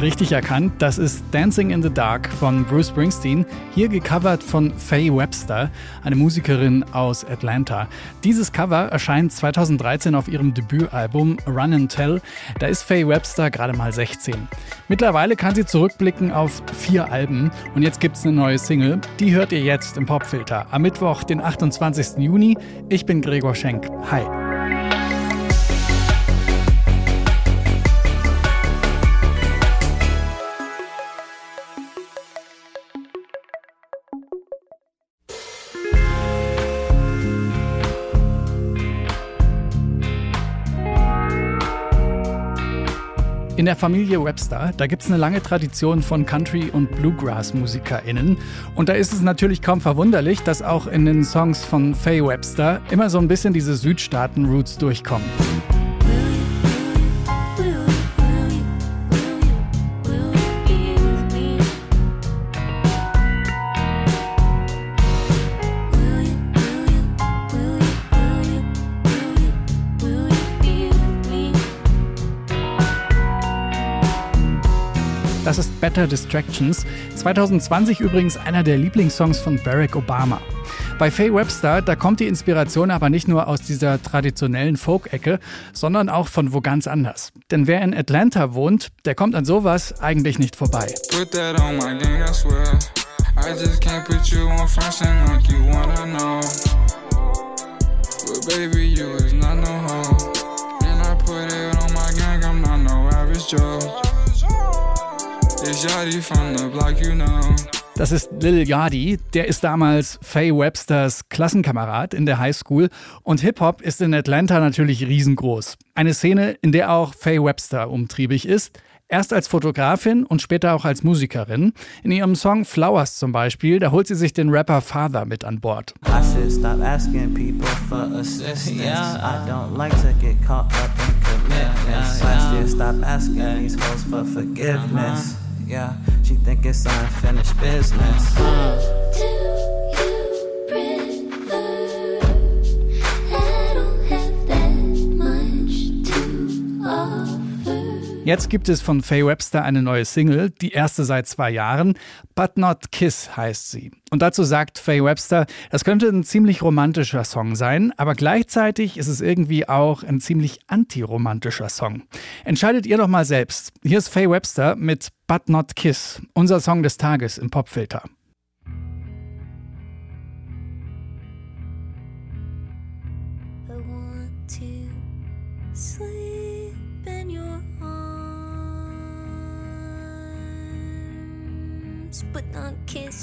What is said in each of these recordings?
richtig erkannt. Das ist Dancing in the Dark von Bruce Springsteen, hier gecovert von Faye Webster, eine Musikerin aus Atlanta. Dieses Cover erscheint 2013 auf ihrem Debütalbum Run and Tell. Da ist Faye Webster gerade mal 16. Mittlerweile kann sie zurückblicken auf vier Alben und jetzt gibt es eine neue Single. Die hört ihr jetzt im Popfilter am Mittwoch, den 28. Juni. Ich bin Gregor Schenk. Hi. In der Familie Webster, da gibt es eine lange Tradition von Country- und Bluegrass-MusikerInnen. Und da ist es natürlich kaum verwunderlich, dass auch in den Songs von Faye Webster immer so ein bisschen diese Südstaaten-Roots durchkommen. Ist Better Distractions. 2020 übrigens einer der Lieblingssongs von Barack Obama. Bei Faye Webster, da kommt die Inspiration aber nicht nur aus dieser traditionellen Folk-Ecke, sondern auch von wo ganz anders. Denn wer in Atlanta wohnt, der kommt an sowas eigentlich nicht vorbei. Put that on my gang, I just can't put you on frontin' like you wanna know. But baby, you is not no hoe. And I put it on my gang, I'm not no average Joe. Das ist Lil Yachty, der ist damals Faye Websters Klassenkamerad in der Highschool und Hip-Hop ist in Atlanta natürlich riesengroß. Eine Szene, in der auch Faye Webster umtriebig ist. Erst als Fotografin und später auch als Musikerin. In ihrem Song Flowers zum Beispiel, da holt sie sich den Rapper Father mit an Bord. I yeah. She think it's unfinished business. Uh. Jetzt gibt es von Faye Webster eine neue Single, die erste seit zwei Jahren. But Not Kiss heißt sie. Und dazu sagt Faye Webster, das könnte ein ziemlich romantischer Song sein, aber gleichzeitig ist es irgendwie auch ein ziemlich antiromantischer Song. Entscheidet ihr doch mal selbst. Hier ist Faye Webster mit But Not Kiss, unser Song des Tages im Popfilter. Arms, but not kiss.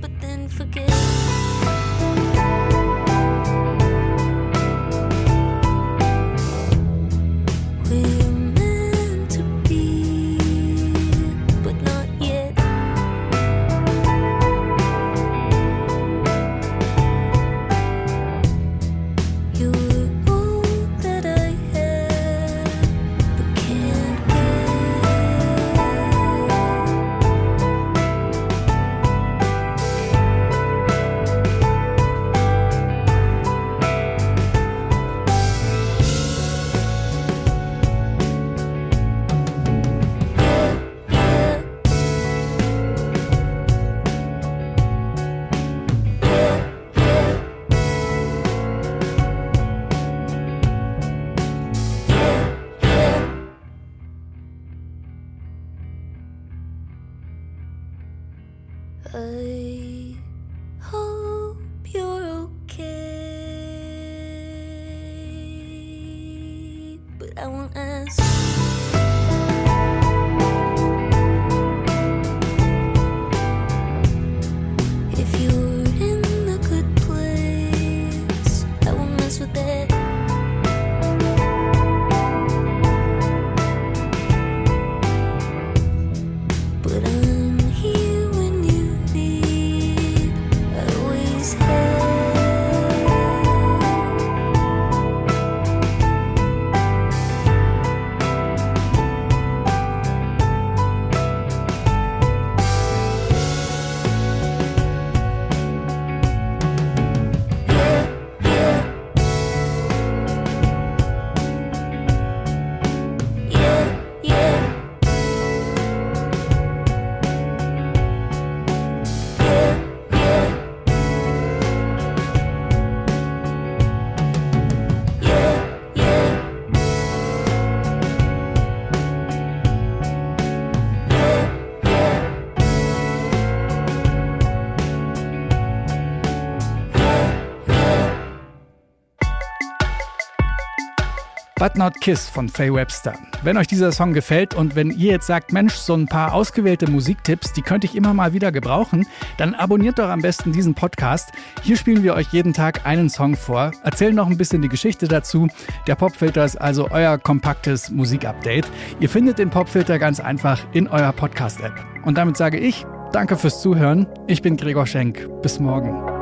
But then forget. I hope you're okay, but I won't ask. But Not Kiss von Faye Webster. Wenn euch dieser Song gefällt und wenn ihr jetzt sagt, Mensch, so ein paar ausgewählte Musiktipps, die könnte ich immer mal wieder gebrauchen, dann abonniert doch am besten diesen Podcast. Hier spielen wir euch jeden Tag einen Song vor, erzählen noch ein bisschen die Geschichte dazu. Der Popfilter ist also euer kompaktes Musikupdate. Ihr findet den Popfilter ganz einfach in eurer Podcast-App. Und damit sage ich, danke fürs Zuhören. Ich bin Gregor Schenk. Bis morgen.